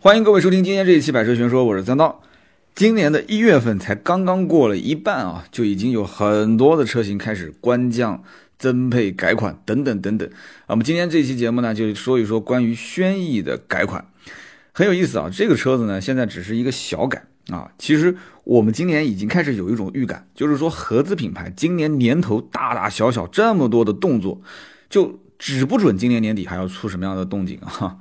欢迎各位收听今天这一期《百车全说》，我是三刀。今年的一月份才刚刚过了一半啊，就已经有很多的车型开始官降、增配、改款等等等等。我们今天这期节目呢，就说一说关于轩逸的改款，很有意思啊。这个车子呢，现在只是一个小改啊。其实我们今年已经开始有一种预感，就是说合资品牌今年年头大大小小这么多的动作，就指不准今年年底还要出什么样的动静啊。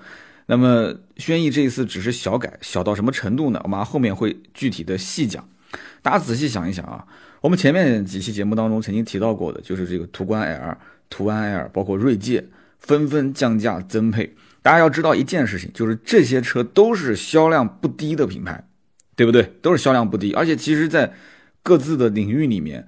那么轩逸这一次只是小改，小到什么程度呢？我们后面会具体的细讲。大家仔细想一想啊，我们前面几期节目当中曾经提到过的，就是这个途观 L、途安 L，包括锐界纷纷降价增配。大家要知道一件事情，就是这些车都是销量不低的品牌，对不对？都是销量不低，而且其实在各自的领域里面，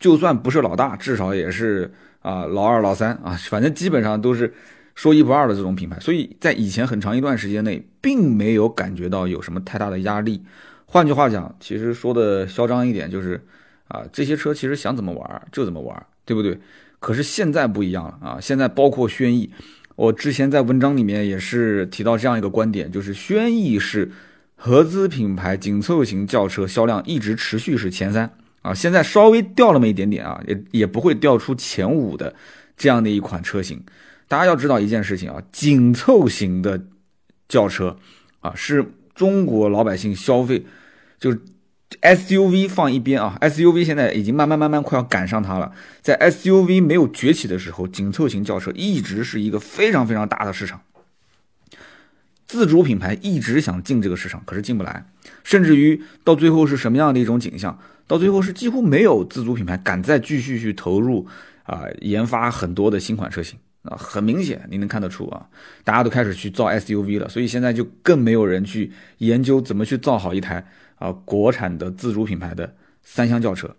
就算不是老大，至少也是啊老二、老三啊，反正基本上都是。说一不二的这种品牌，所以在以前很长一段时间内，并没有感觉到有什么太大的压力。换句话讲，其实说的嚣张一点，就是啊，这些车其实想怎么玩就怎么玩，对不对？可是现在不一样了啊！现在包括轩逸，我之前在文章里面也是提到这样一个观点，就是轩逸是合资品牌紧凑型轿车销量一直持续是前三啊，现在稍微掉那么一点点啊，也也不会掉出前五的这样的一款车型。大家要知道一件事情啊，紧凑型的轿车啊，是中国老百姓消费，就是 SUV 放一边啊，SUV 现在已经慢慢慢慢快要赶上它了。在 SUV 没有崛起的时候，紧凑型轿车一直是一个非常非常大的市场。自主品牌一直想进这个市场，可是进不来，甚至于到最后是什么样的一种景象？到最后是几乎没有自主品牌敢再继续去投入啊，研发很多的新款车型。啊，很明显，你能看得出啊，大家都开始去造 SUV 了，所以现在就更没有人去研究怎么去造好一台啊国产的自主品牌的三厢轿车。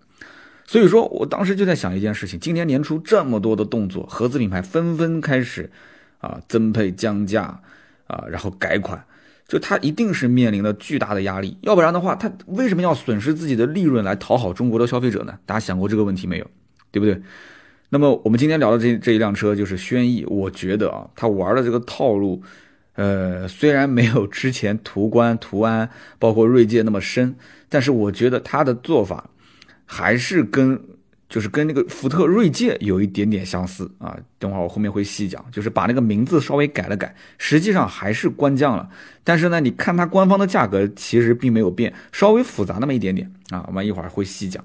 所以说我当时就在想一件事情：今年年初这么多的动作，合资品牌纷纷开始啊增配降价啊，然后改款，就它一定是面临了巨大的压力，要不然的话，它为什么要损失自己的利润来讨好中国的消费者呢？大家想过这个问题没有？对不对？那么我们今天聊的这这一辆车就是轩逸，我觉得啊，它玩的这个套路，呃，虽然没有之前途观、途安包括锐界那么深，但是我觉得它的做法还是跟就是跟那个福特锐界有一点点相似啊。等会儿我后面会细讲，就是把那个名字稍微改了改，实际上还是官降了，但是呢，你看它官方的价格其实并没有变，稍微复杂那么一点点啊。我们一会儿会细讲。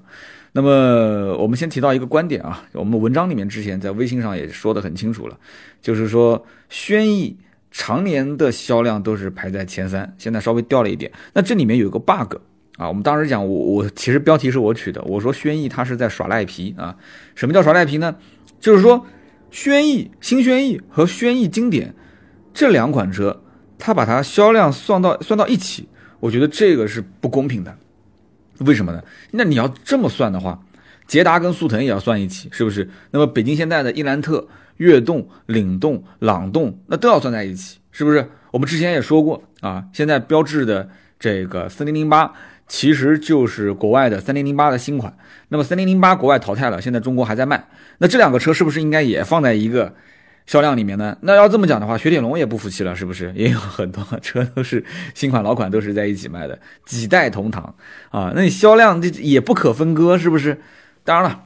那么我们先提到一个观点啊，我们文章里面之前在微信上也说得很清楚了，就是说轩逸常年的销量都是排在前三，现在稍微掉了一点。那这里面有一个 bug 啊，我们当时讲我我其实标题是我取的，我说轩逸它是在耍赖皮啊。什么叫耍赖皮呢？就是说轩逸新轩逸和轩逸经典这两款车，它把它销量算到算到一起，我觉得这个是不公平的。为什么呢？那你要这么算的话，捷达跟速腾也要算一起，是不是？那么北京现代的伊兰特、悦动、领动、朗动，那都要算在一起，是不是？我们之前也说过啊，现在标志的这个三零零八，其实就是国外的三零零八的新款。那么三零零八国外淘汰了，现在中国还在卖，那这两个车是不是应该也放在一个？销量里面呢，那要这么讲的话，雪铁龙也不服气了，是不是？也有很多车都是新款老款都是在一起卖的，几代同堂啊，那你销量这也不可分割，是不是？当然了，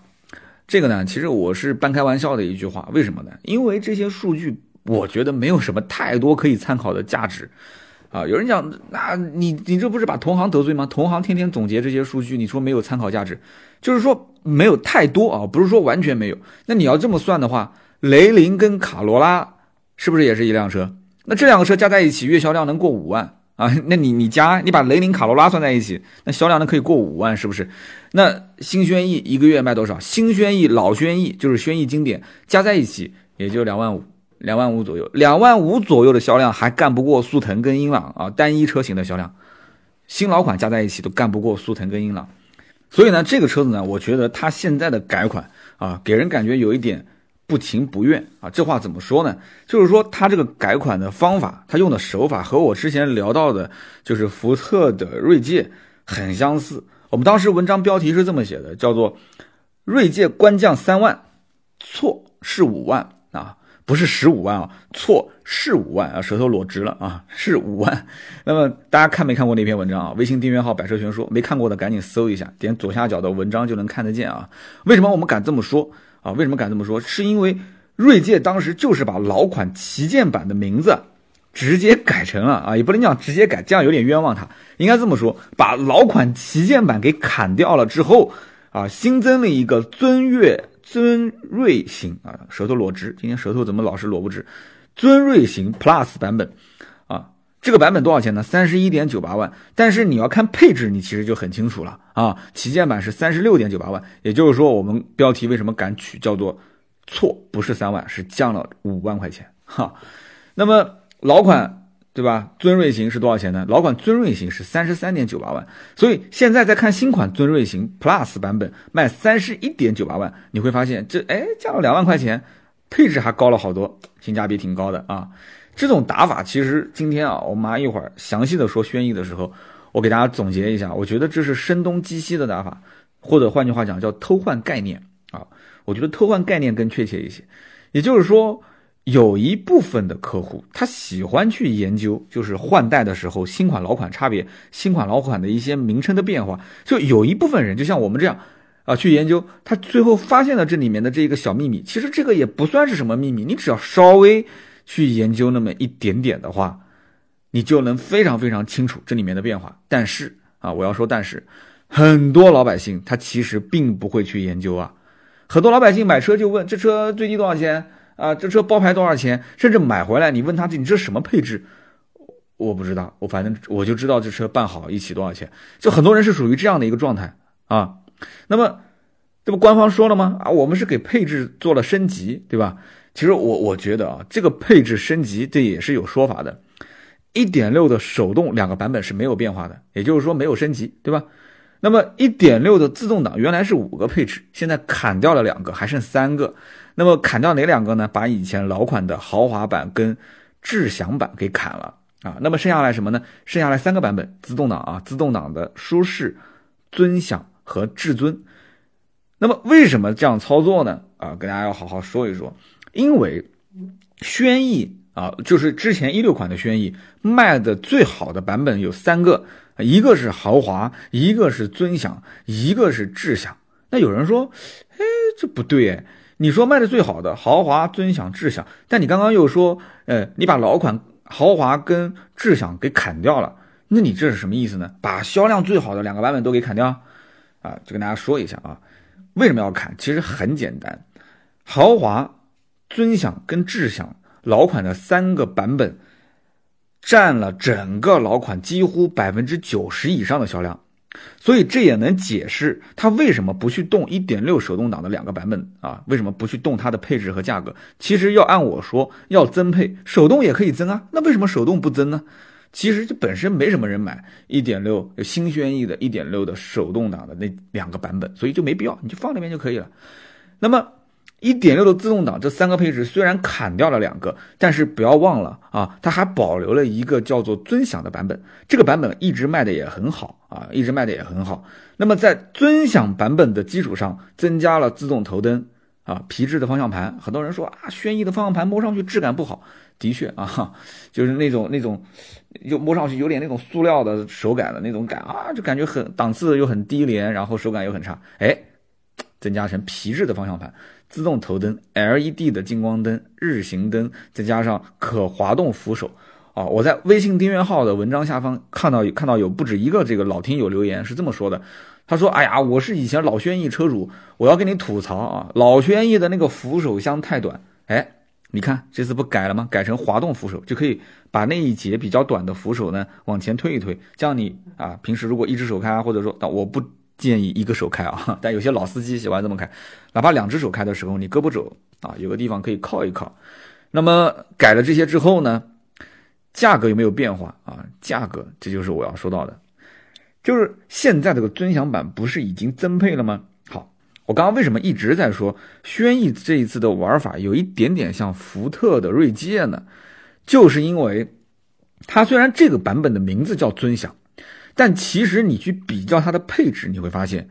这个呢，其实我是半开玩笑的一句话，为什么呢？因为这些数据我觉得没有什么太多可以参考的价值啊。有人讲，那你你这不是把同行得罪吗？同行天天总结这些数据，你说没有参考价值，就是说没有太多啊，不是说完全没有。那你要这么算的话。雷凌跟卡罗拉是不是也是一辆车？那这两个车加在一起月销量能过五万啊？那你你加你把雷凌卡罗拉算在一起，那销量能可以过五万，是不是？那新轩逸一个月卖多少？新轩逸、老轩逸就是轩逸经典加在一起也就两万五，两万五左右，两万五左右的销量还干不过速腾跟英朗啊，单一车型的销量，新老款加在一起都干不过速腾跟英朗。所以呢，这个车子呢，我觉得它现在的改款啊，给人感觉有一点。不情不愿啊，这话怎么说呢？就是说他这个改款的方法，他用的手法和我之前聊到的，就是福特的锐界很相似。我们当时文章标题是这么写的，叫做“锐界官降三万，错是五万啊”，不是十五万啊，错是五万啊，舌头裸直了啊，是五万。那么大家看没看过那篇文章啊？微信订阅号“百车全说”，没看过的赶紧搜一下，点左下角的文章就能看得见啊。为什么我们敢这么说啊？为什么敢这么说？是因为锐界当时就是把老款旗舰版的名字直接改成了啊，也不能讲直接改，这样有点冤枉它。应该这么说，把老款旗舰版给砍掉了之后啊，新增了一个尊越。尊锐型啊，舌头裸直，今天舌头怎么老是裸不直？尊锐型 Plus 版本，这个版本多少钱呢？三十一点九八万。但是你要看配置，你其实就很清楚了啊。旗舰版是三十六点九八万，也就是说，我们标题为什么敢取叫做错？不是三万，是降了五万块钱哈。那么老款。对吧？尊锐型是多少钱呢？老款尊锐型是三十三点九八万，所以现在再看新款尊锐型 Plus 版本卖三十一点九八万，你会发现这哎降了两万块钱，配置还高了好多，性价比挺高的啊。这种打法其实今天啊，我们一会儿详细的说轩逸的时候，我给大家总结一下，我觉得这是声东击西的打法，或者换句话讲叫偷换概念啊。我觉得偷换概念更确切一些，也就是说。有一部分的客户，他喜欢去研究，就是换代的时候新款老款差别，新款老款的一些名称的变化。就有一部分人，就像我们这样啊，去研究，他最后发现了这里面的这一个小秘密。其实这个也不算是什么秘密，你只要稍微去研究那么一点点的话，你就能非常非常清楚这里面的变化。但是啊，我要说，但是很多老百姓他其实并不会去研究啊，很多老百姓买车就问这车最低多少钱。啊，这车包牌多少钱？甚至买回来，你问他你这什么配置？我不知道，我反正我就知道这车办好一起多少钱。就很多人是属于这样的一个状态啊。那么，这不官方说了吗？啊，我们是给配置做了升级，对吧？其实我我觉得啊，这个配置升级这也是有说法的。一点六的手动两个版本是没有变化的，也就是说没有升级，对吧？那么一点六的自动挡原来是五个配置，现在砍掉了两个，还剩三个。那么砍掉哪两个呢？把以前老款的豪华版跟智享版给砍了啊。那么剩下来什么呢？剩下来三个版本自动挡啊，自动挡的舒适、尊享和至尊。那么为什么这样操作呢？啊，跟大家要好好说一说。因为轩逸啊，就是之前一六款的轩逸卖的最好的版本有三个，一个是豪华，一个是尊享，一个是智享。那有人说，哎，这不对哎。你说卖的最好的豪华、尊享、智享，但你刚刚又说，呃，你把老款豪华跟智享给砍掉了，那你这是什么意思呢？把销量最好的两个版本都给砍掉？啊，就跟大家说一下啊，为什么要砍？其实很简单，豪华、尊享跟智享老款的三个版本，占了整个老款几乎百分之九十以上的销量。所以这也能解释它为什么不去动1.6手动挡的两个版本啊？为什么不去动它的配置和价格？其实要按我说，要增配手动也可以增啊。那为什么手动不增呢？其实这本身没什么人买1.6新轩逸的1.6的手动挡的那两个版本，所以就没必要，你就放那边就可以了。那么。一点六的自动挡这三个配置虽然砍掉了两个，但是不要忘了啊，它还保留了一个叫做尊享的版本，这个版本一直卖的也很好啊，一直卖的也很好。那么在尊享版本的基础上，增加了自动头灯啊，皮质的方向盘。很多人说啊，轩逸的方向盘摸上去质感不好，的确啊，就是那种那种，就摸上去有点那种塑料的手感的那种感啊，就感觉很档次又很低廉，然后手感又很差。哎，增加成皮质的方向盘。自动头灯、LED 的近光灯、日行灯，再加上可滑动扶手，啊，我在微信订阅号的文章下方看到看到有不止一个这个老听友留言是这么说的，他说：“哎呀，我是以前老轩逸车主，我要跟你吐槽啊，老轩逸的那个扶手箱太短。哎，你看这次不改了吗？改成滑动扶手，就可以把那一节比较短的扶手呢往前推一推，这样你啊平时如果一只手开，或者说我不。”建议一个手开啊，但有些老司机喜欢这么开，哪怕两只手开的时候，你胳膊肘啊有个地方可以靠一靠。那么改了这些之后呢，价格有没有变化啊？价格这就是我要说到的，就是现在这个尊享版不是已经增配了吗？好，我刚刚为什么一直在说轩逸这一次的玩法有一点点像福特的锐界呢？就是因为它虽然这个版本的名字叫尊享。但其实你去比较它的配置，你会发现，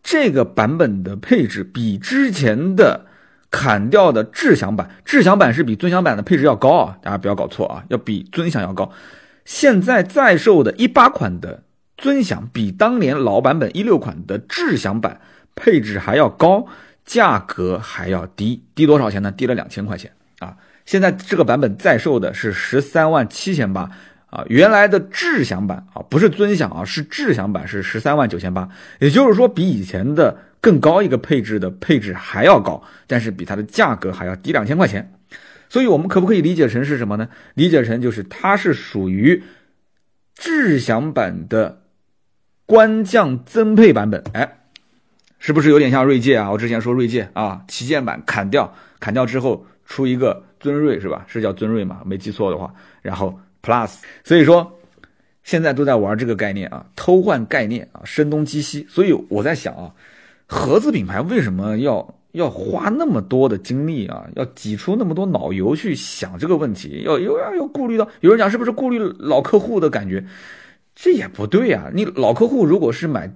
这个版本的配置比之前的砍掉的智享版，智享版是比尊享版的配置要高啊，大家不要搞错啊，要比尊享要高。现在在售的一八款的尊享，比当年老版本一六款的智享版配置还要高，价格还要低，低多少钱呢？低了两千块钱啊！现在这个版本在售的是十三万七千八啊，原来的智享版啊，不是尊享啊，是智享版是十三万九千八，也就是说比以前的更高一个配置的配置还要高，但是比它的价格还要低两千块钱。所以，我们可不可以理解成是什么呢？理解成就是它是属于智享版的官降增配版本。哎，是不是有点像锐界啊？我之前说锐界啊，旗舰版砍掉，砍掉之后出一个尊锐是吧？是叫尊锐嘛？没记错的话，然后 Plus。所以说，现在都在玩这个概念啊，偷换概念啊，声东击西。所以我在想啊，合资品牌为什么要？要花那么多的精力啊，要挤出那么多脑油去想这个问题，要又要要顾虑到有人讲是不是顾虑老客户的感觉，这也不对啊。你老客户如果是买，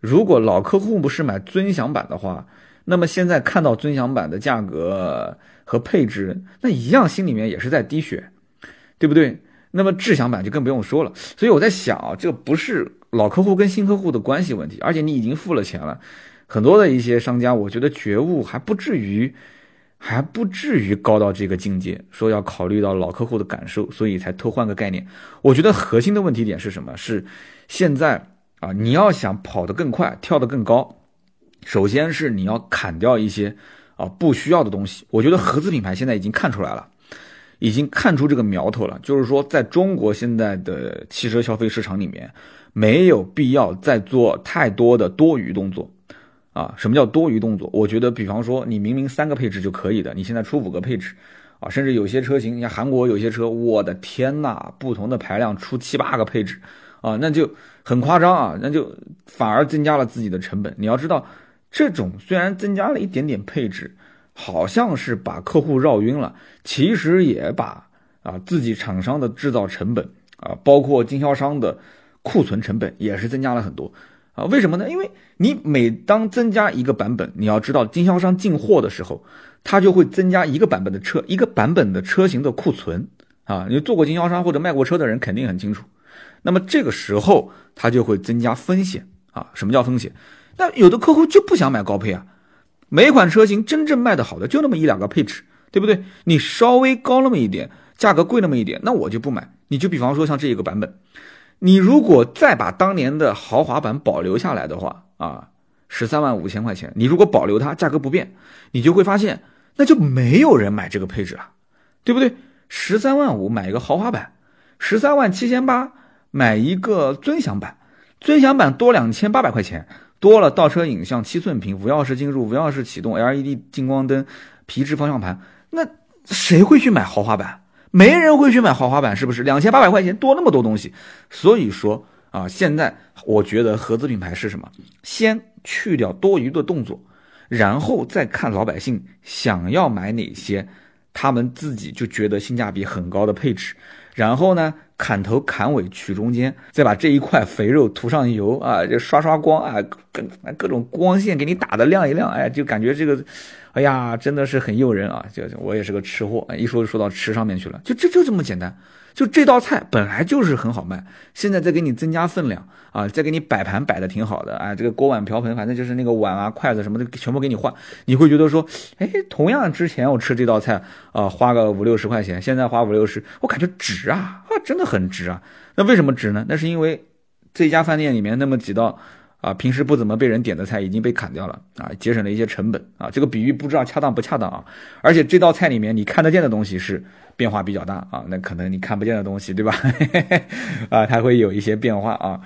如果老客户不是买尊享版的话，那么现在看到尊享版的价格和配置，那一样心里面也是在滴血，对不对？那么智享版就更不用说了。所以我在想啊，这不是老客户跟新客户的关系问题，而且你已经付了钱了。很多的一些商家，我觉得觉悟还不至于，还不至于高到这个境界，说要考虑到老客户的感受，所以才偷换个概念。我觉得核心的问题点是什么？是现在啊，你要想跑得更快，跳得更高，首先是你要砍掉一些啊不需要的东西。我觉得合资品牌现在已经看出来了，已经看出这个苗头了，就是说在中国现在的汽车消费市场里面，没有必要再做太多的多余动作。啊，什么叫多余动作？我觉得，比方说，你明明三个配置就可以的，你现在出五个配置，啊，甚至有些车型，你像韩国有些车，我的天呐，不同的排量出七八个配置，啊，那就很夸张啊，那就反而增加了自己的成本。你要知道，这种虽然增加了一点点配置，好像是把客户绕晕了，其实也把啊自己厂商的制造成本啊，包括经销商的库存成本也是增加了很多。啊，为什么呢？因为你每当增加一个版本，你要知道经销商进货的时候，他就会增加一个版本的车，一个版本的车型的库存啊。你做过经销商或者卖过车的人肯定很清楚。那么这个时候，他就会增加风险啊。什么叫风险？那有的客户就不想买高配啊，每款车型真正卖的好的就那么一两个配置，对不对？你稍微高那么一点，价格贵那么一点，那我就不买。你就比方说像这一个版本。你如果再把当年的豪华版保留下来的话啊，十三万五千块钱，你如果保留它，价格不变，你就会发现那就没有人买这个配置了，对不对？十三万五买一个豪华版，十三万七千八买一个尊享版，尊享版多两千八百块钱，多了倒车影像、七寸屏、无钥匙进入、无钥匙启动、LED 近光灯、皮质方向盘，那谁会去买豪华版？没人会去买豪华版，是不是？两千八百块钱多那么多东西，所以说啊，现在我觉得合资品牌是什么？先去掉多余的动作，然后再看老百姓想要买哪些，他们自己就觉得性价比很高的配置，然后呢，砍头砍尾取中间，再把这一块肥肉涂上油啊，就刷刷光啊，各各种光线给你打的亮一亮，哎，就感觉这个。哎呀，真的是很诱人啊！就我也是个吃货，一说就说到吃上面去了。就就就这么简单，就这道菜本来就是很好卖，现在再给你增加分量啊，再给你摆盘摆的挺好的啊，这个锅碗瓢盆，反正就是那个碗啊、筷子什么的，全部给你换。你会觉得说，哎，同样之前我吃这道菜啊，花个五六十块钱，现在花五六十，我感觉值啊，啊，真的很值啊。那为什么值呢？那是因为这家饭店里面那么几道。啊，平时不怎么被人点的菜已经被砍掉了啊，节省了一些成本啊。这个比喻不知道恰当不恰当啊？而且这道菜里面你看得见的东西是变化比较大啊，那可能你看不见的东西，对吧？啊，它会有一些变化啊。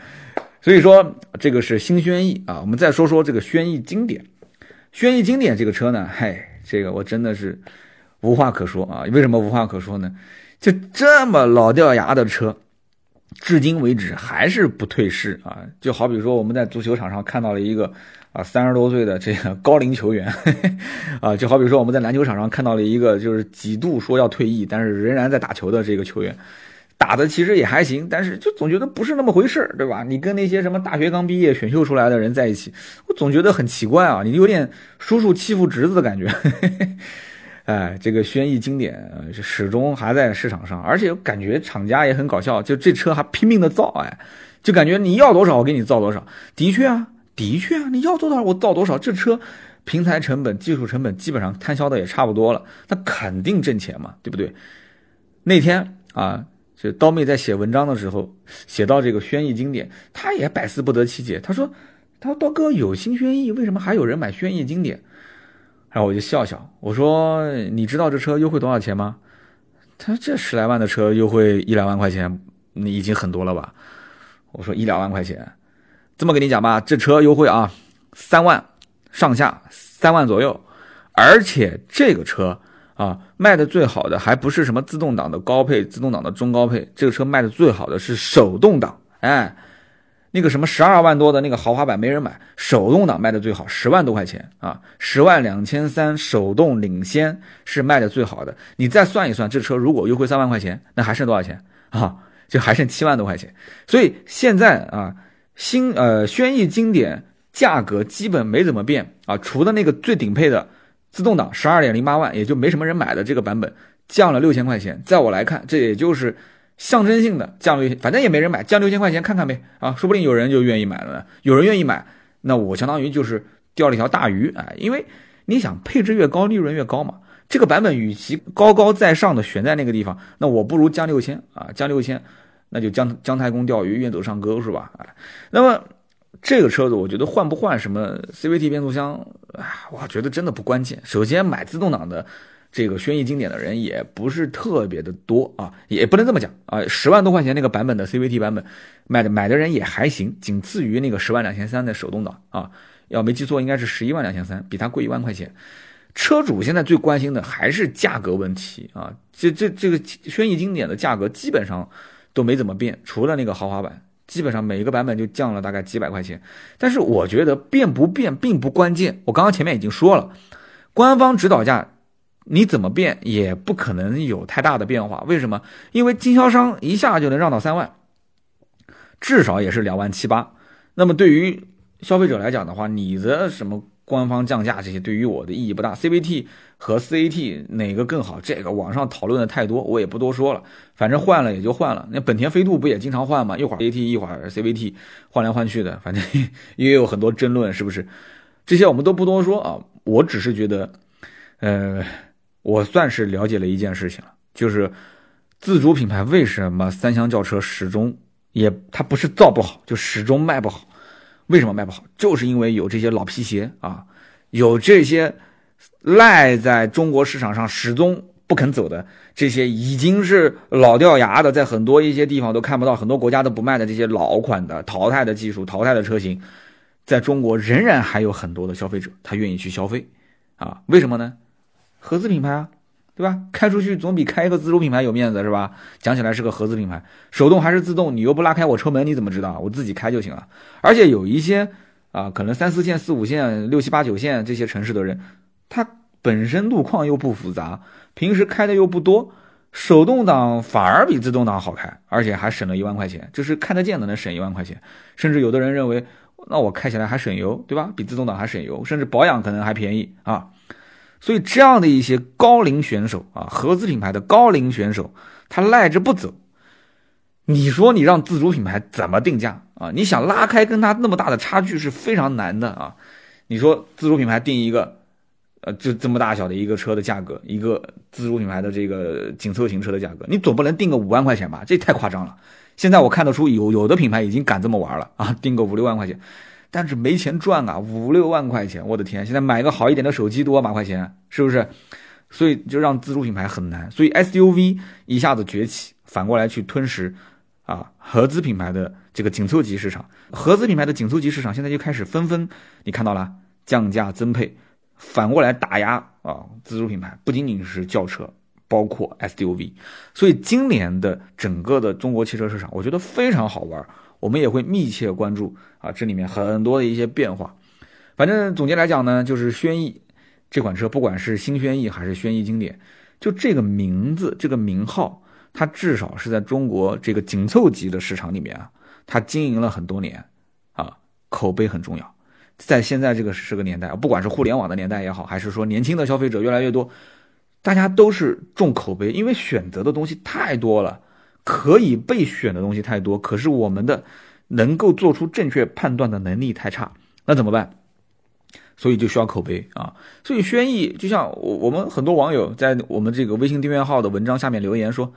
所以说这个是新轩逸啊。我们再说说这个轩逸经典，轩逸经典这个车呢，嗨，这个我真的是无话可说啊。为什么无话可说呢？就这么老掉牙的车。至今为止还是不退市啊！就好比说我们在足球场上看到了一个啊三十多岁的这个高龄球员，啊，就好比说我们在篮球场上看到了一个就是几度说要退役，但是仍然在打球的这个球员，打的其实也还行，但是就总觉得不是那么回事对吧？你跟那些什么大学刚毕业选秀出来的人在一起，我总觉得很奇怪啊，你有点叔叔欺负侄子的感觉。哎，这个轩逸经典始终还在市场上，而且感觉厂家也很搞笑，就这车还拼命的造，哎，就感觉你要多少我给你造多少。的确啊，的确啊，你要多少我造多少。这车平台成本、技术成本基本上摊销的也差不多了，那肯定挣钱嘛，对不对？那天啊。就刀妹在写文章的时候，写到这个轩逸经典，他也百思不得其解。他说：“他说刀哥有新轩逸，为什么还有人买轩逸经典？”然后我就笑笑，我说：“你知道这车优惠多少钱吗？”他：“这十来万的车优惠一两万块钱，你已经很多了吧？”我说：“一两万块钱，这么跟你讲吧，这车优惠啊，三万上下，三万左右，而且这个车。”啊，卖的最好的还不是什么自动挡的高配、自动挡的中高配，这个车卖的最好的是手动挡。哎，那个什么十二万多的那个豪华版没人买，手动挡卖的最好，十万多块钱啊，十万两千三，手动领先是卖的最好的。你再算一算，这车如果优惠三万块钱，那还剩多少钱啊？就还剩七万多块钱。所以现在啊，新呃轩逸经典价格基本没怎么变啊，除了那个最顶配的。自动挡十二点零八万，也就没什么人买的这个版本，降了六千块钱。在我来看，这也就是象征性的降六，反正也没人买，降六千块钱看看呗啊，说不定有人就愿意买了呢。有人愿意买，那我相当于就是钓了一条大鱼啊。因为你想配置越高，利润越高嘛。这个版本与其高高在上的悬在那个地方，那我不如降六千啊，降六千，那就姜姜太公钓鱼，愿走上钩是吧？哎，那么。这个车子，我觉得换不换什么 CVT 变速箱，啊，我觉得真的不关键。首先买自动挡的这个轩逸经典的人也不是特别的多啊，也不能这么讲啊。十万多块钱那个版本的 CVT 版本，买的买的人也还行，仅次于那个十万两千三的手动挡啊。要没记错，应该是十一万两千三，比它贵一万块钱。车主现在最关心的还是价格问题啊。这这这个轩逸经典的价格基本上都没怎么变，除了那个豪华版。基本上每一个版本就降了大概几百块钱，但是我觉得变不变并不关键。我刚刚前面已经说了，官方指导价你怎么变也不可能有太大的变化。为什么？因为经销商一下就能让到三万，至少也是两万七八。那么对于消费者来讲的话，你的什么？官方降价这些对于我的意义不大，CVT 和 CAT 哪个更好？这个网上讨论的太多，我也不多说了。反正换了也就换了。那本田飞度不也经常换吗？一会儿 AT，一会儿 CVT，换来换去的，反正 也有很多争论，是不是？这些我们都不多说啊。我只是觉得，呃，我算是了解了一件事情了，就是自主品牌为什么三厢轿车始终也它不是造不好，就始终卖不好。为什么卖不好？就是因为有这些老皮鞋啊，有这些赖在中国市场上始终不肯走的这些已经是老掉牙的，在很多一些地方都看不到，很多国家都不卖的这些老款的淘汰的技术、淘汰的车型，在中国仍然还有很多的消费者他愿意去消费啊？为什么呢？合资品牌啊。对吧？开出去总比开一个自主品牌有面子，是吧？讲起来是个合资品牌，手动还是自动，你又不拉开我车门，你怎么知道？我自己开就行了。而且有一些啊，可能三四线、四五线、六七八九线这些城市的人，他本身路况又不复杂，平时开的又不多，手动挡反而比自动挡好开，而且还省了一万块钱，就是看得见的能省一万块钱。甚至有的人认为，那我开起来还省油，对吧？比自动挡还省油，甚至保养可能还便宜啊。所以这样的一些高龄选手啊，合资品牌的高龄选手，他赖着不走。你说你让自主品牌怎么定价啊？你想拉开跟他那么大的差距是非常难的啊。你说自主品牌定一个，呃，就这么大小的一个车的价格，一个自主品牌的这个紧凑型车的价格，你总不能定个五万块钱吧？这太夸张了。现在我看得出有有的品牌已经敢这么玩了啊，定个五六万块钱。但是没钱赚啊，五六万块钱，我的天！现在买个好一点的手机多万把块钱，是不是？所以就让自主品牌很难。所以 SUV 一下子崛起，反过来去吞噬啊合资品牌的这个紧凑级市场。合资品牌的紧凑级市场现在就开始纷纷，你看到了降价增配，反过来打压啊自主品牌，不仅仅是轿车，包括 SUV。所以今年的整个的中国汽车市场，我觉得非常好玩。我们也会密切关注啊，这里面很多的一些变化。反正总结来讲呢，就是轩逸这款车，不管是新轩逸还是轩逸经典，就这个名字、这个名号，它至少是在中国这个紧凑级的市场里面啊，它经营了很多年啊，口碑很重要。在现在这个是个年代，不管是互联网的年代也好，还是说年轻的消费者越来越多，大家都是重口碑，因为选择的东西太多了，可以被选的东西太多，可是我们的能够做出正确判断的能力太差，那怎么办？所以就需要口碑啊！所以轩逸就像我我们很多网友在我们这个微信订阅号的文章下面留言说，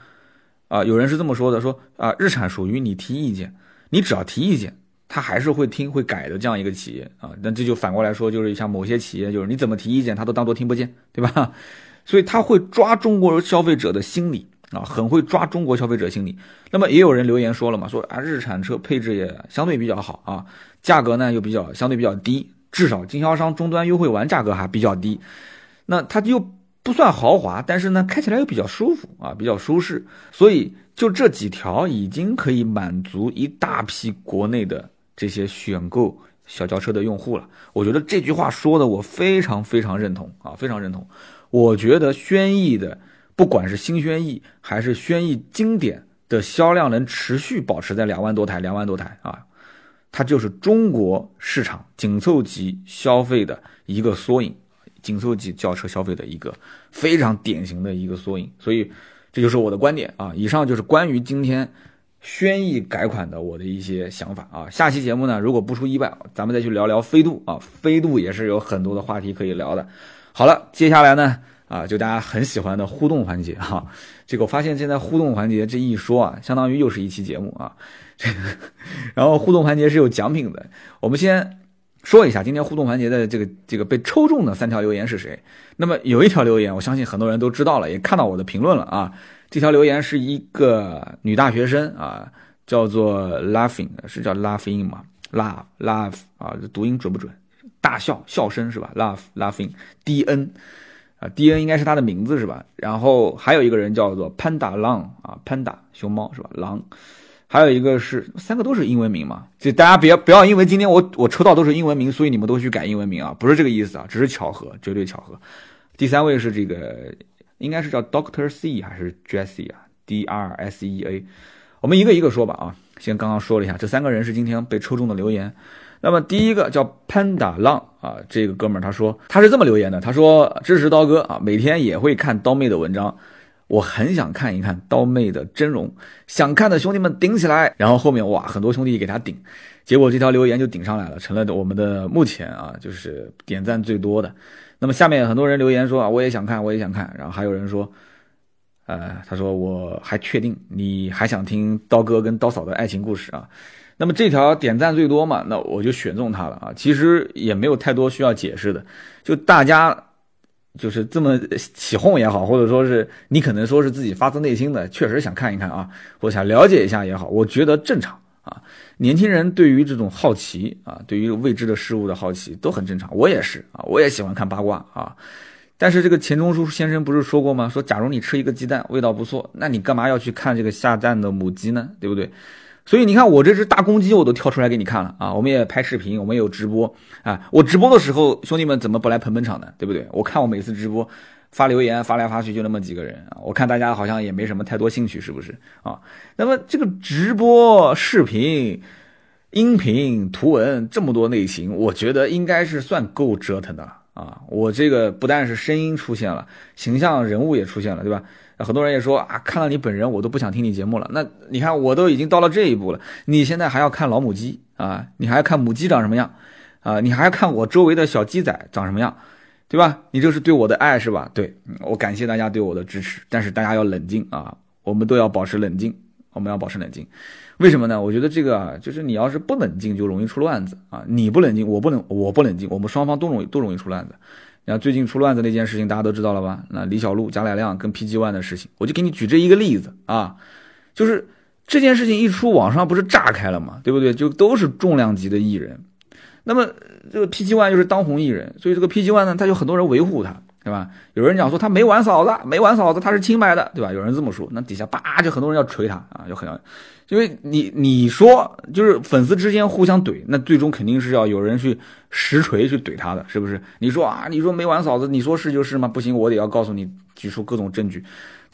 啊，有人是这么说的，说啊，日产属于你提意见，你只要提意见。他还是会听会改的这样一个企业啊，那这就反过来说，就是像某些企业，就是你怎么提意见，他都当做听不见，对吧？所以他会抓中国消费者的心理啊，很会抓中国消费者心理。那么也有人留言说了嘛，说啊，日产车配置也相对比较好啊，价格呢又比较相对比较低，至少经销商终端优惠完价格还比较低，那它又不算豪华，但是呢开起来又比较舒服啊，比较舒适，所以就这几条已经可以满足一大批国内的。这些选购小轿车的用户了，我觉得这句话说的我非常非常认同啊，非常认同。我觉得轩逸的，不管是新轩逸还是轩逸经典的销量能持续保持在两万多台，两万多台啊，它就是中国市场紧凑级消费的一个缩影，紧凑级轿车消费的一个非常典型的一个缩影。所以这就是我的观点啊。以上就是关于今天。轩逸改款的我的一些想法啊，下期节目呢，如果不出意外，咱们再去聊聊飞度啊，飞度也是有很多的话题可以聊的。好了，接下来呢，啊，就大家很喜欢的互动环节哈，这个我发现现在互动环节这一说啊，相当于又是一期节目啊，这，然后互动环节是有奖品的，我们先说一下今天互动环节的这个这个被抽中的三条留言是谁。那么有一条留言，我相信很多人都知道了，也看到我的评论了啊。这条留言是一个女大学生啊，叫做 Laughing，是叫 Laughing 吗？Laugh Laugh 啊，读音准不准？大笑笑声是吧？Laugh Laughing，D N 啊，D N 应该是他的名字是吧？然后还有一个人叫做 Panda 狼啊，Panda 熊猫是吧？狼，还有一个是三个都是英文名嘛？就大家别不要因为今天我我抽到都是英文名，所以你们都去改英文名啊，不是这个意思啊，只是巧合，绝对巧合。第三位是这个。应该是叫 Doctor C 还是 Jessie 啊？D R S E A，我们一个一个说吧啊。先刚刚说了一下，这三个人是今天被抽中的留言。那么第一个叫 Panda 浪啊，这个哥们儿他说他是这么留言的，他说支持刀哥啊，每天也会看刀妹的文章，我很想看一看刀妹的真容，想看的兄弟们顶起来。然后后面哇，很多兄弟给他顶，结果这条留言就顶上来了，成了我们的目前啊就是点赞最多的。那么下面很多人留言说啊，我也想看，我也想看。然后还有人说，呃，他说我还确定你还想听刀哥跟刀嫂的爱情故事啊。那么这条点赞最多嘛，那我就选中他了啊。其实也没有太多需要解释的，就大家就是这么起哄也好，或者说是你可能说是自己发自内心的确实想看一看啊，或想了解一下也好，我觉得正常。啊，年轻人对于这种好奇啊，对于未知的事物的好奇都很正常。我也是啊，我也喜欢看八卦啊。但是这个钱钟书先生不是说过吗？说假如你吃一个鸡蛋味道不错，那你干嘛要去看这个下蛋的母鸡呢？对不对？所以你看我这只大公鸡，我都跳出来给你看了啊。我们也拍视频，我们有直播啊。我直播的时候，兄弟们怎么不来捧捧场呢？对不对？我看我每次直播。发留言发来发去就那么几个人啊，我看大家好像也没什么太多兴趣，是不是啊？那么这个直播视频、音频、图文这么多类型，我觉得应该是算够折腾的了啊。我这个不但是声音出现了，形象人物也出现了，对吧？很多人也说啊，看到你本人我都不想听你节目了。那你看我都已经到了这一步了，你现在还要看老母鸡啊？你还要看母鸡长什么样啊？你还要看我周围的小鸡仔长什么样？对吧？你这是对我的爱是吧？对我感谢大家对我的支持，但是大家要冷静啊！我们都要保持冷静，我们要保持冷静。为什么呢？我觉得这个，就是你要是不冷静，就容易出乱子啊！你不冷静，我不冷，我不冷静，我们双方都容易都容易出乱子。然后最近出乱子那件事情，大家都知道了吧？那李小璐、贾乃亮跟 PG One 的事情，我就给你举这一个例子啊，就是这件事情一出，网上不是炸开了嘛，对不对？就都是重量级的艺人。那么这个 PG One 又是当红艺人，所以这个 PG One 呢，他就很多人维护他，对吧？有人讲说他没玩嫂子，没玩嫂子，他是清白的，对吧？有人这么说，那底下叭就很多人要锤他啊，就很要，因为你你说就是粉丝之间互相怼，那最终肯定是要有人去实锤去怼他的，是不是？你说啊，你说没玩嫂子，你说是就是吗？不行，我得要告诉你，举出各种证据。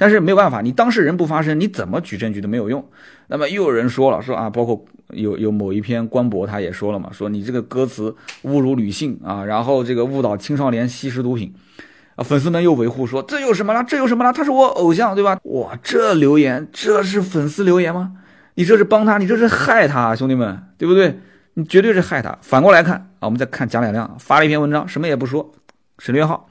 但是没有办法，你当事人不发声，你怎么举证据都没有用。那么又有人说了，说啊，包括有有某一篇官博他也说了嘛，说你这个歌词侮辱女性啊，然后这个误导青少年吸食毒品，啊，粉丝们又维护说这有什么了？这有什么了？他是我偶像，对吧？哇，这留言这是粉丝留言吗？你这是帮他，你这是害他，兄弟们，对不对？你绝对是害他。反过来看啊，我们再看蒋乃亮发了一篇文章，什么也不说，省略号。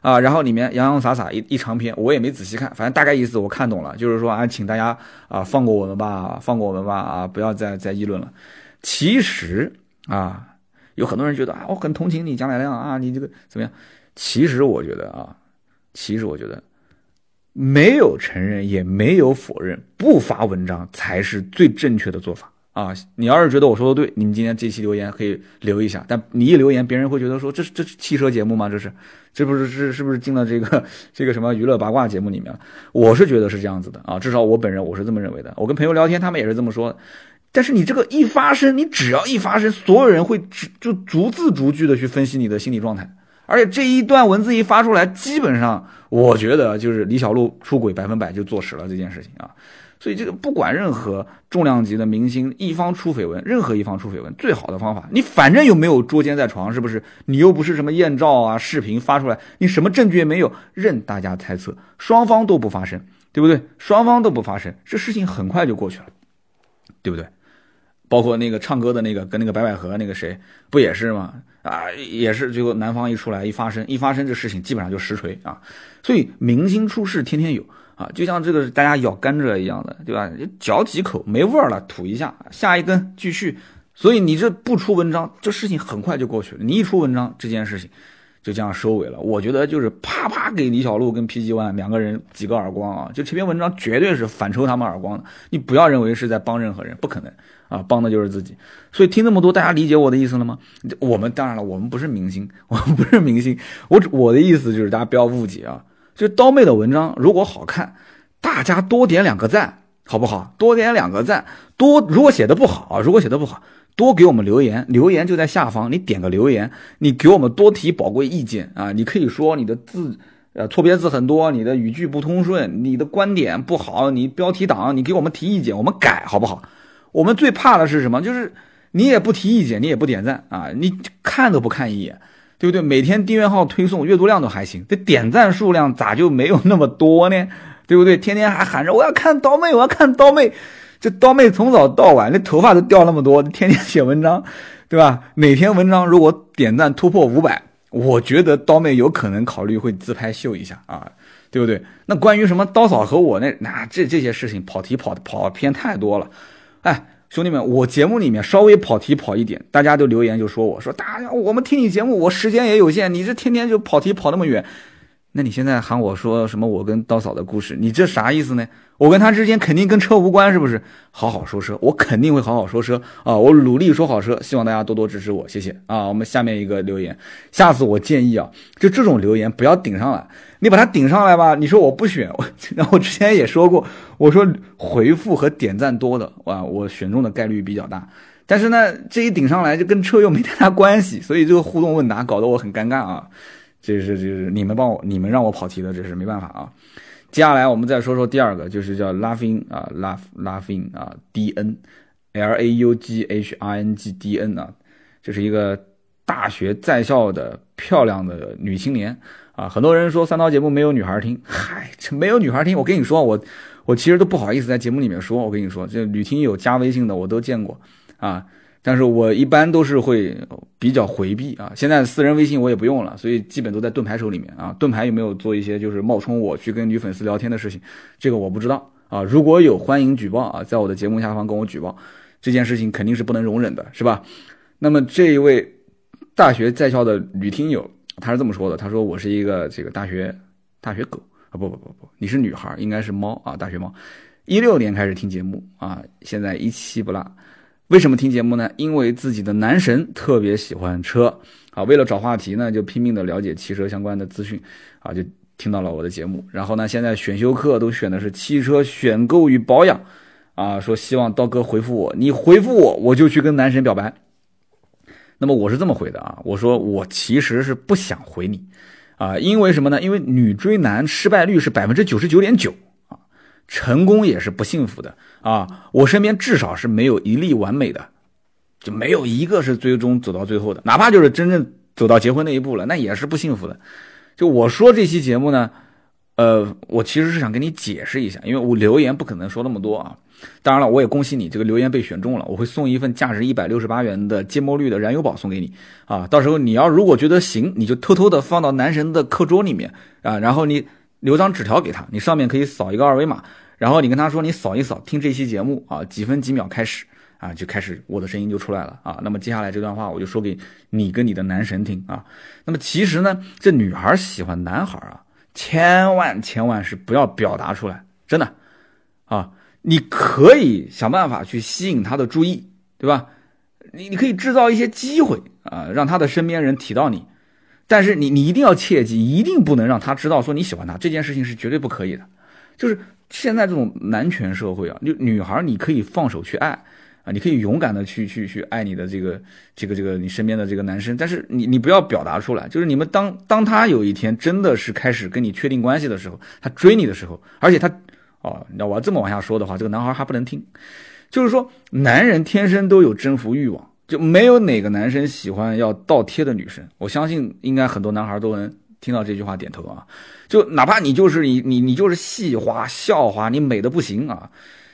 啊，然后里面洋洋洒洒一一长篇，我也没仔细看，反正大概意思我看懂了，就是说啊，请大家啊放过我们吧，放过我们吧，啊，不要再再议论了。其实啊，有很多人觉得啊，我很同情你蒋乃亮啊，你这个怎么样？其实我觉得啊，其实我觉得没有承认也没有否认，不发文章才是最正确的做法。啊，你要是觉得我说的对，你们今天这期留言可以留一下。但你一留言，别人会觉得说这是这是汽车节目吗？这是，这不是是是不是进了这个 这个什么娱乐八卦节目里面了？我是觉得是这样子的啊，至少我本人我是这么认为的。我跟朋友聊天，他们也是这么说。但是你这个一发声，你只要一发声，所有人会就逐字逐句的去分析你的心理状态。而且这一段文字一发出来，基本上我觉得就是李小璐出轨百分百就坐实了这件事情啊。所以这个不管任何重量级的明星一方出绯闻，任何一方出绯闻，最好的方法，你反正又没有捉奸在床，是不是？你又不是什么艳照啊、视频发出来，你什么证据也没有，任大家猜测，双方都不发声，对不对？双方都不发声，这事情很快就过去了，对不对？包括那个唱歌的那个跟那个白百合那个谁不也是吗？啊，也是最后男方一出来一发声，一发声这事情基本上就实锤啊。所以明星出事天天有。啊，就像这个大家咬甘蔗一样的，对吧？嚼几口没味儿了，吐一下，下一根继续。所以你这不出文章，这事情很快就过去了。你一出文章，这件事情就这样收尾了。我觉得就是啪啪给李小璐跟 PG One 两个人几个耳光啊！就这篇文章绝对是反抽他们耳光的。你不要认为是在帮任何人，不可能啊，帮的就是自己。所以听那么多，大家理解我的意思了吗？我们当然了，我们不是明星，我们不是明星。我我的意思就是大家不要误解啊。就刀妹的文章如果好看，大家多点两个赞，好不好？多点两个赞，多如果写的不好啊，如果写的不好，多给我们留言，留言就在下方，你点个留言，你给我们多提宝贵意见啊！你可以说你的字，呃，错别字很多，你的语句不通顺，你的观点不好，你标题党，你给我们提意见，我们改好不好？我们最怕的是什么？就是你也不提意见，你也不点赞啊，你看都不看一眼。对不对？每天订阅号推送阅读量都还行，这点赞数量咋就没有那么多呢？对不对？天天还喊着我要看刀妹，我要看刀妹，这刀妹从早到晚那头发都掉那么多，天天写文章，对吧？每天文章如果点赞突破五百，我觉得刀妹有可能考虑会自拍秀一下啊，对不对？那关于什么刀嫂和我那那这这些事情跑题跑跑偏太多了，哎。兄弟们，我节目里面稍微跑题跑一点，大家都留言就说我说大家我们听你节目，我时间也有限，你这天天就跑题跑那么远，那你现在喊我说什么我跟刀嫂的故事，你这啥意思呢？我跟他之间肯定跟车无关，是不是？好好说车，我肯定会好好说车啊！我努力说好车，希望大家多多支持我，谢谢啊！我们下面一个留言，下次我建议啊，就这种留言不要顶上来，你把它顶上来吧。你说我不选，然后我之前也说过，我说回复和点赞多的啊，我选中的概率比较大。但是呢，这一顶上来就跟车又没太大关系，所以这个互动问答搞得我很尴尬啊！这是就是你们帮我，你们让我跑题的，这是没办法啊。接下来我们再说说第二个，就是叫 Laughing 啊，Laugh Laughing 啊，D N，L A U G H I N G D N 啊，这是一个大学在校的漂亮的女青年啊。很多人说三刀节目没有女孩听，嗨，这没有女孩听。我跟你说，我我其实都不好意思在节目里面说。我跟你说，这女听友加微信的我都见过啊。但是我一般都是会比较回避啊，现在私人微信我也不用了，所以基本都在盾牌手里面啊。盾牌有没有做一些就是冒充我去跟女粉丝聊天的事情？这个我不知道啊。如果有，欢迎举报啊，在我的节目下方跟我举报，这件事情肯定是不能容忍的，是吧？那么这一位大学在校的女听友，他是这么说的，他说我是一个这个大学大学狗啊，不不不不，你是女孩，应该是猫啊，大学猫，一六年开始听节目啊，现在一期不落。为什么听节目呢？因为自己的男神特别喜欢车啊，为了找话题呢，就拼命的了解汽车相关的资讯啊，就听到了我的节目。然后呢，现在选修课都选的是汽车选购与保养啊，说希望刀哥回复我，你回复我，我就去跟男神表白。那么我是这么回的啊，我说我其实是不想回你啊，因为什么呢？因为女追男失败率是百分之九十九点九啊成功也是不幸福的啊！我身边至少是没有一例完美的，就没有一个是最终走到最后的，哪怕就是真正走到结婚那一步了，那也是不幸福的。就我说这期节目呢，呃，我其实是想跟你解释一下，因为我留言不可能说那么多啊。当然了，我也恭喜你，这个留言被选中了，我会送一份价值一百六十八元的芥末绿的燃油宝送给你啊！到时候你要如果觉得行，你就偷偷的放到男神的课桌里面啊，然后你留张纸条给他，你上面可以扫一个二维码。然后你跟他说，你扫一扫，听这期节目啊，几分几秒开始啊，就开始我的声音就出来了啊。那么接下来这段话我就说给你跟你的男神听啊。那么其实呢，这女孩喜欢男孩啊，千万千万是不要表达出来，真的啊。你可以想办法去吸引他的注意，对吧？你你可以制造一些机会啊，让他的身边人提到你，但是你你一定要切记，一定不能让他知道说你喜欢他，这件事情是绝对不可以的，就是。现在这种男权社会啊，就女孩你可以放手去爱啊，你可以勇敢的去去去爱你的这个这个这个你身边的这个男生，但是你你不要表达出来，就是你们当当他有一天真的是开始跟你确定关系的时候，他追你的时候，而且他哦，那我要这么往下说的话，这个男孩还不能听，就是说男人天生都有征服欲望，就没有哪个男生喜欢要倒贴的女生，我相信应该很多男孩都能。听到这句话点头啊，就哪怕你就是你你你就是戏花笑花，你美的不行啊，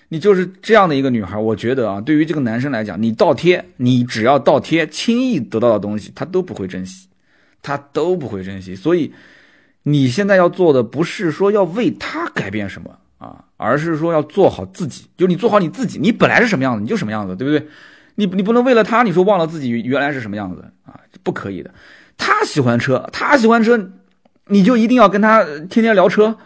你就是这样的一个女孩，我觉得啊，对于这个男生来讲，你倒贴，你只要倒贴，轻易得到的东西他都不会珍惜，他都不会珍惜。所以你现在要做的不是说要为他改变什么啊，而是说要做好自己，就你做好你自己，你本来是什么样子你就什么样子，对不对？你你不能为了他你说忘了自己原来是什么样子啊，不可以的。他喜欢车，他喜欢车，你就一定要跟他天天聊车，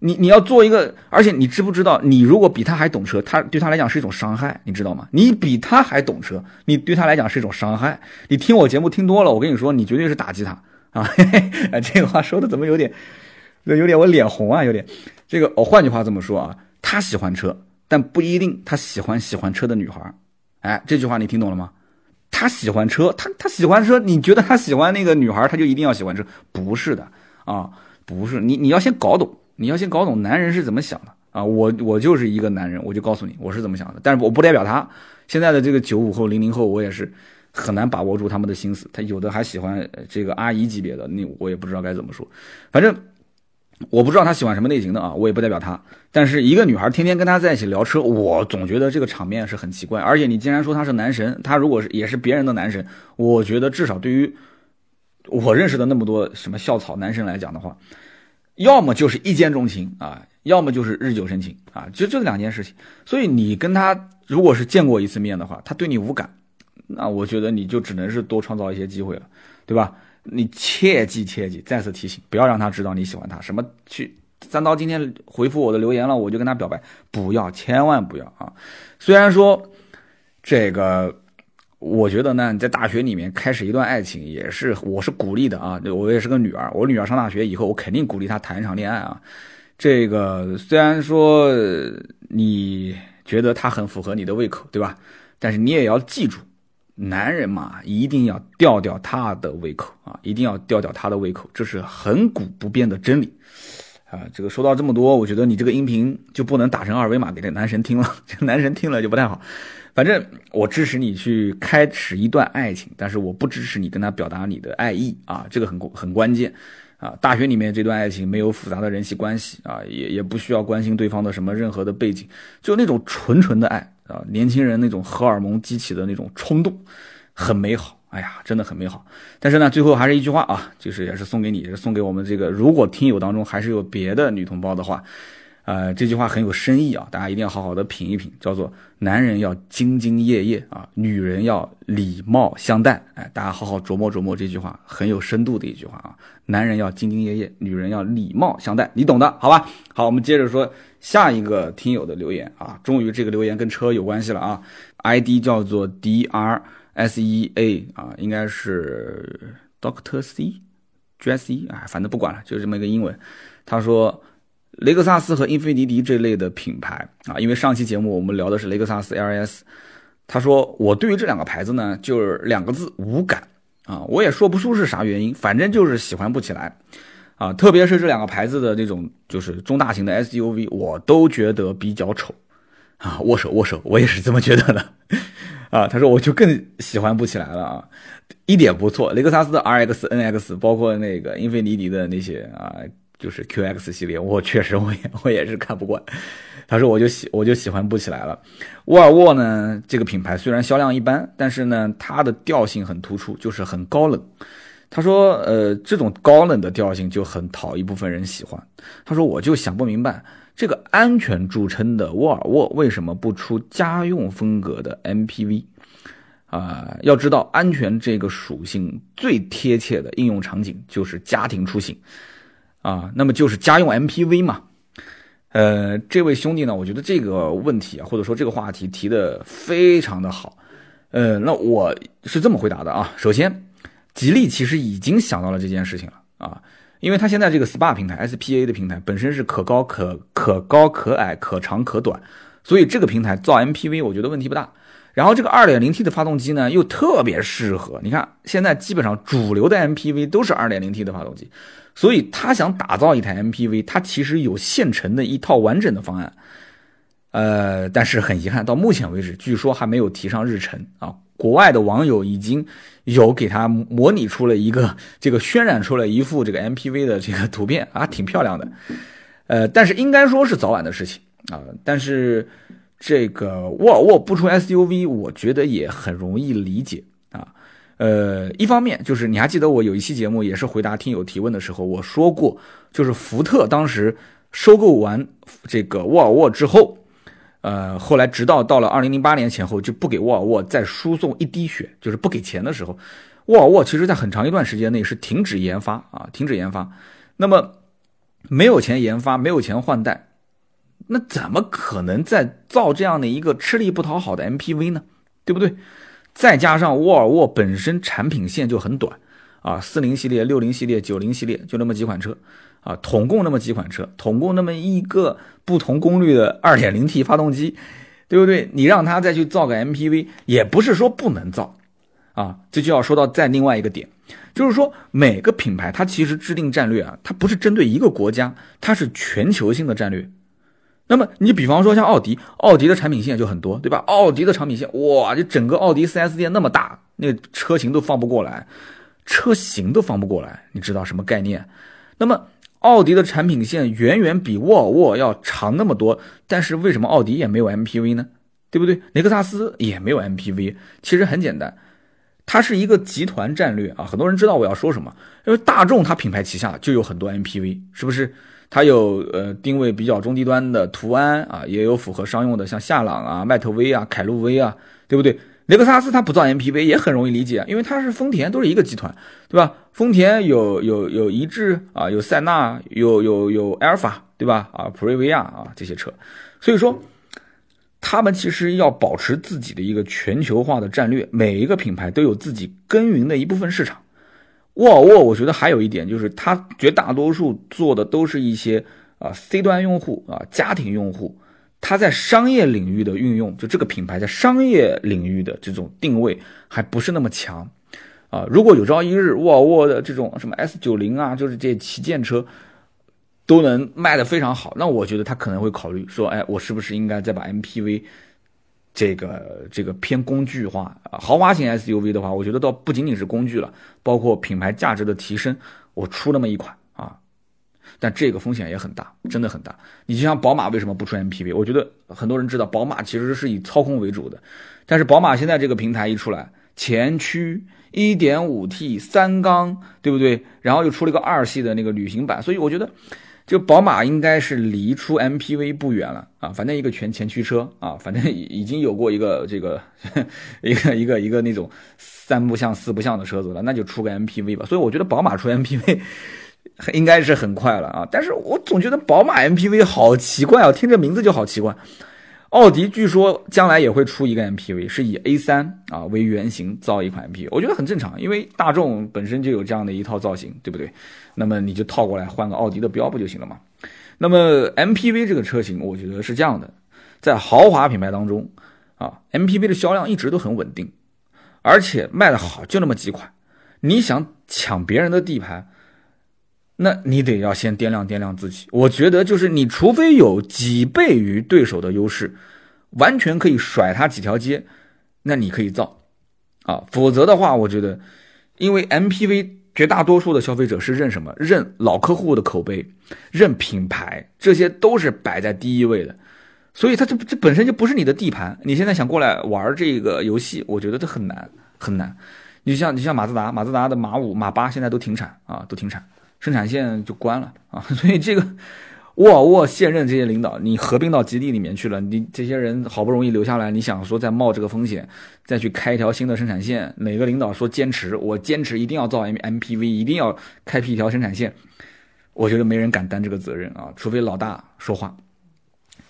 你你要做一个，而且你知不知道，你如果比他还懂车，他对他来讲是一种伤害，你知道吗？你比他还懂车，你对他来讲是一种伤害。你听我节目听多了，我跟你说，你绝对是打击他啊！嘿 嘿，这个话说的怎么有点，有点我脸红啊，有点。这个我换句话这么说啊，他喜欢车，但不一定他喜欢喜欢车的女孩。哎，这句话你听懂了吗？他喜欢车，他他喜欢车，你觉得他喜欢那个女孩，他就一定要喜欢车？不是的啊，不是你你要先搞懂，你要先搞懂男人是怎么想的啊！我我就是一个男人，我就告诉你我是怎么想的，但是我不代表他。现在的这个九五后、零零后，我也是很难把握住他们的心思。他有的还喜欢这个阿姨级别的，那我也不知道该怎么说，反正。我不知道他喜欢什么类型的啊，我也不代表他。但是一个女孩天天跟他在一起聊车，我总觉得这个场面是很奇怪。而且你既然说他是男神，他如果是也是别人的男神，我觉得至少对于我认识的那么多什么校草男生来讲的话，要么就是一见钟情啊，要么就是日久生情啊，就这两件事情。所以你跟他如果是见过一次面的话，他对你无感，那我觉得你就只能是多创造一些机会了，对吧？你切记切记，再次提醒，不要让他知道你喜欢他。什么去三刀今天回复我的留言了，我就跟他表白，不要，千万不要啊！虽然说这个，我觉得呢，在大学里面开始一段爱情也是，我是鼓励的啊。我也是个女儿，我女儿上大学以后，我肯定鼓励她谈一场恋爱啊。这个虽然说你觉得他很符合你的胃口，对吧？但是你也要记住。男人嘛，一定要吊吊他的胃口啊！一定要吊吊他的胃口，这是恒古不变的真理啊！这个说到这么多，我觉得你这个音频就不能打成二维码给这男神听了，这男神听了就不太好。反正我支持你去开始一段爱情，但是我不支持你跟他表达你的爱意啊！这个很很关键啊！大学里面这段爱情没有复杂的人际关系啊，也也不需要关心对方的什么任何的背景，就那种纯纯的爱。啊，年轻人那种荷尔蒙激起的那种冲动，很美好。哎呀，真的很美好。但是呢，最后还是一句话啊，就是也是送给你，也是送给我们这个。如果听友当中还是有别的女同胞的话，呃，这句话很有深意啊，大家一定要好好的品一品。叫做男人要兢兢业业啊，女人要礼貌相待。哎，大家好好琢磨琢磨这句话，很有深度的一句话啊。男人要兢兢业业，女人要礼貌相待，你懂的，好吧？好，我们接着说。下一个听友的留言啊，终于这个留言跟车有关系了啊，ID 叫做 D R S E A 啊，应该是 Doctor C，Jesse 啊，反正不管了，就是这么一个英文。他说，雷克萨斯和英菲尼迪这类的品牌啊，因为上期节目我们聊的是雷克萨斯 LS，他说我对于这两个牌子呢，就是两个字无感啊，我也说不出是啥原因，反正就是喜欢不起来。啊，特别是这两个牌子的那种就是中大型的 SUV，我都觉得比较丑啊。握手握手，我也是这么觉得的 啊。他说我就更喜欢不起来了啊。一点不错，雷克萨斯的 RX、NX，包括那个英菲尼迪的那些啊，就是 QX 系列，我确实我也我也是看不惯。他说我就喜我就喜欢不起来了。沃尔沃呢，这个品牌虽然销量一般，但是呢，它的调性很突出，就是很高冷。他说，呃，这种高冷的调性就很讨一部分人喜欢。他说，我就想不明白，这个安全著称的沃尔沃为什么不出家用风格的 MPV？啊，要知道安全这个属性最贴切的应用场景就是家庭出行，啊，那么就是家用 MPV 嘛。呃，这位兄弟呢，我觉得这个问题啊，或者说这个话题提的非常的好。呃，那我是这么回答的啊，首先。吉利其实已经想到了这件事情了啊，因为它现在这个 SPA 平台、SPA 的平台本身是可高可可高可矮、可长可短，所以这个平台造 MPV 我觉得问题不大。然后这个 2.0T 的发动机呢又特别适合，你看现在基本上主流的 MPV 都是 2.0T 的发动机，所以他想打造一台 MPV，他其实有现成的一套完整的方案。呃，但是很遗憾，到目前为止，据说还没有提上日程啊。国外的网友已经有给他模拟出了一个这个渲染出了一幅这个 MPV 的这个图片啊，挺漂亮的。呃，但是应该说是早晚的事情啊。但是这个沃尔沃不出 SUV，我觉得也很容易理解。呃，一方面就是你还记得我有一期节目也是回答听友提问的时候，我说过，就是福特当时收购完这个沃尔沃之后。呃，后来直到到了二零零八年前后，就不给沃尔沃再输送一滴血，就是不给钱的时候，沃尔沃其实在很长一段时间内是停止研发啊，停止研发。那么没有钱研发，没有钱换代，那怎么可能再造这样的一个吃力不讨好的 MPV 呢？对不对？再加上沃尔沃本身产品线就很短啊，四零系列、六零系列、九零系列就那么几款车。啊，统共那么几款车，统共那么一个不同功率的 2.0T 发动机，对不对？你让他再去造个 MPV，也不是说不能造，啊，这就要说到再另外一个点，就是说每个品牌它其实制定战略啊，它不是针对一个国家，它是全球性的战略。那么你比方说像奥迪，奥迪的产品线就很多，对吧？奥迪的产品线，哇，就整个奥迪 4S 店那么大，那车型都放不过来，车型都放不过来，你知道什么概念？那么。奥迪的产品线远远比沃尔沃要长那么多，但是为什么奥迪也没有 MPV 呢？对不对？雷克萨斯也没有 MPV。其实很简单，它是一个集团战略啊。很多人知道我要说什么，因为大众它品牌旗下就有很多 MPV，是不是？它有呃定位比较中低端的途安啊，也有符合商用的像夏朗啊、迈特威啊、凯路威啊，对不对？雷克萨斯它不造 MPV 也很容易理解，因为它是丰田，都是一个集团，对吧？丰田有有有一致啊，有塞纳，有有有阿尔法，对吧？啊，普锐维亚啊这些车，所以说他们其实要保持自己的一个全球化的战略，每一个品牌都有自己耕耘的一部分市场。沃尔沃，我觉得还有一点就是，它绝大多数做的都是一些啊 C 端用户啊家庭用户。它在商业领域的运用，就这个品牌在商业领域的这种定位还不是那么强，啊，如果有朝一日沃尔沃的这种什么 S 九零啊，就是这些旗舰车都能卖得非常好，那我觉得他可能会考虑说，哎，我是不是应该再把 MPV 这个这个偏工具化，豪华型 SUV 的话，我觉得倒不仅仅是工具了，包括品牌价值的提升，我出那么一款啊。但这个风险也很大，真的很大。你就像宝马为什么不出 MPV？我觉得很多人知道，宝马其实是以操控为主的。但是宝马现在这个平台一出来，前驱 1.5T 三缸，对不对？然后又出了一个二系的那个旅行版，所以我觉得，就宝马应该是离出 MPV 不远了啊。反正一个全前驱车啊，反正已经有过一个这个 一个一个一个那种三不像四不像的车子了，那就出个 MPV 吧。所以我觉得宝马出 MPV。应该是很快了啊，但是我总觉得宝马 MPV 好奇怪啊，听这名字就好奇怪。奥迪据说将来也会出一个 MPV，是以 A3 啊为原型造一款 MPV，我觉得很正常，因为大众本身就有这样的一套造型，对不对？那么你就套过来换个奥迪的标不就行了嘛？那么 MPV 这个车型，我觉得是这样的，在豪华品牌当中啊，MPV 的销量一直都很稳定，而且卖的好，就那么几款，你想抢别人的地盘？那你得要先掂量掂量自己。我觉得就是你除非有几倍于对手的优势，完全可以甩他几条街，那你可以造啊。否则的话，我觉得，因为 MPV 绝大多数的消费者是认什么？认老客户的口碑，认品牌，这些都是摆在第一位的。所以它这这本身就不是你的地盘。你现在想过来玩这个游戏，我觉得这很难很难。你像你像马自达，马自达的马五、马八现在都停产啊，都停产，生产线就关了啊。所以这个沃尔沃现任这些领导，你合并到吉利里面去了，你这些人好不容易留下来，你想说再冒这个风险，再去开一条新的生产线，哪个领导说坚持？我坚持一定要造 M MPV，一定要开辟一条生产线，我觉得没人敢担这个责任啊，除非老大说话。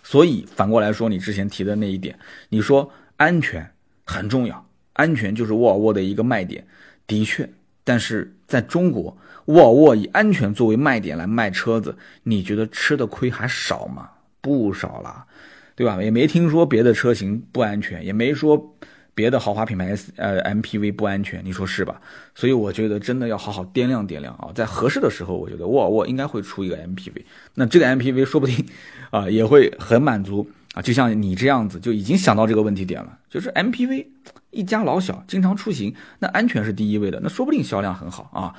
所以反过来说，你之前提的那一点，你说安全很重要，安全就是沃尔沃的一个卖点，的确。但是在中国，沃尔沃以安全作为卖点来卖车子，你觉得吃的亏还少吗？不少了，对吧？也没听说别的车型不安全，也没说。别的豪华品牌 S 呃 MPV 不安全，你说是吧？所以我觉得真的要好好掂量掂量啊，在合适的时候，我觉得沃尔沃应该会出一个 MPV。那这个 MPV 说不定 啊也会很满足啊，就像你这样子就已经想到这个问题点了，就是 MPV 一家老小经常出行，那安全是第一位的，那说不定销量很好啊，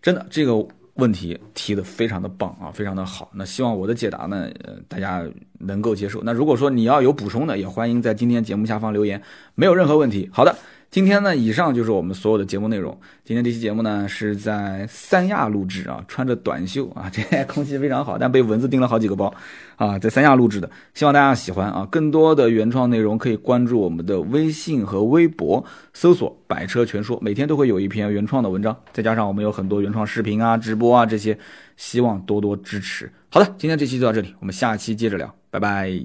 真的这个。问题提的非常的棒啊，非常的好。那希望我的解答呢，呃，大家能够接受。那如果说你要有补充的，也欢迎在今天节目下方留言，没有任何问题。好的。今天呢，以上就是我们所有的节目内容。今天这期节目呢是在三亚录制啊，穿着短袖啊，这空气非常好，但被蚊子叮了好几个包啊，在三亚录制的，希望大家喜欢啊。更多的原创内容可以关注我们的微信和微博，搜索“百车全说”，每天都会有一篇原创的文章，再加上我们有很多原创视频啊、直播啊这些，希望多多支持。好的，今天这期就到这里，我们下期接着聊，拜拜。